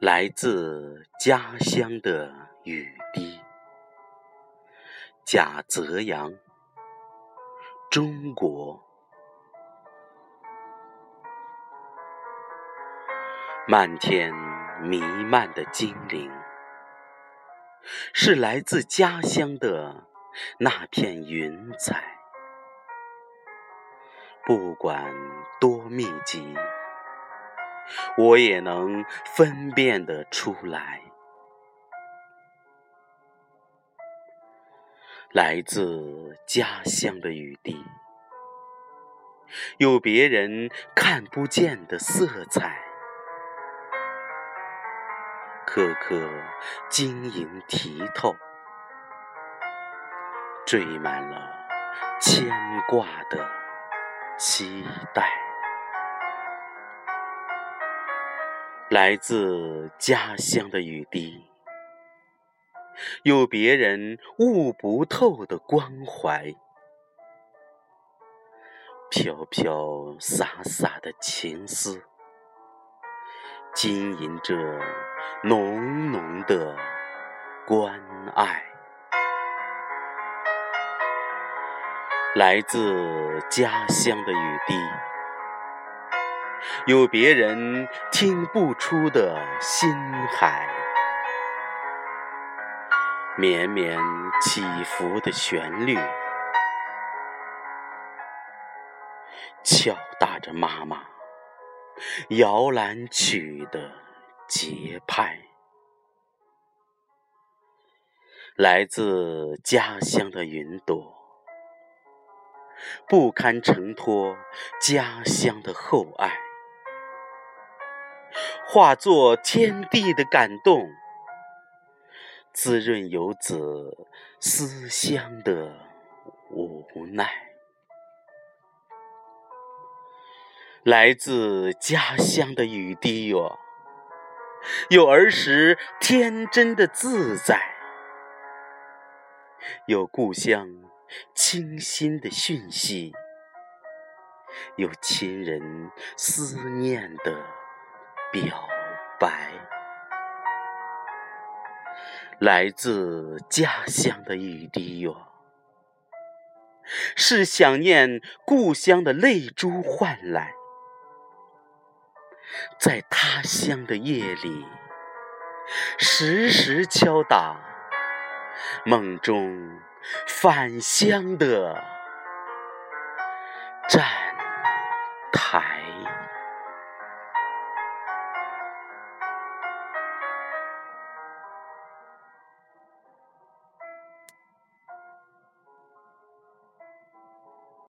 来自家乡的雨滴，贾泽阳，中国。漫天弥漫的精灵，是来自家乡的那片云彩。不管多密集，我也能分辨得出来。来自家乡的雨滴，有别人看不见的色彩，颗颗晶莹剔透，缀满了牵挂的。期待来自家乡的雨滴，有别人悟不透的关怀，飘飘洒洒的情思，经营着浓浓的关爱。来自家乡的雨滴，有别人听不出的心海，绵绵起伏的旋律，敲打着妈妈摇篮曲的节拍。来自家乡的云朵。不堪承托家乡的厚爱，化作天地的感动，滋润游子思乡的无奈。来自家乡的雨滴哟，有儿时天真的自在，有故乡。清新的讯息，有亲人思念的表白，来自家乡的雨滴哟，是想念故乡的泪珠换来，在他乡的夜里，时时敲打梦中。返乡的站台。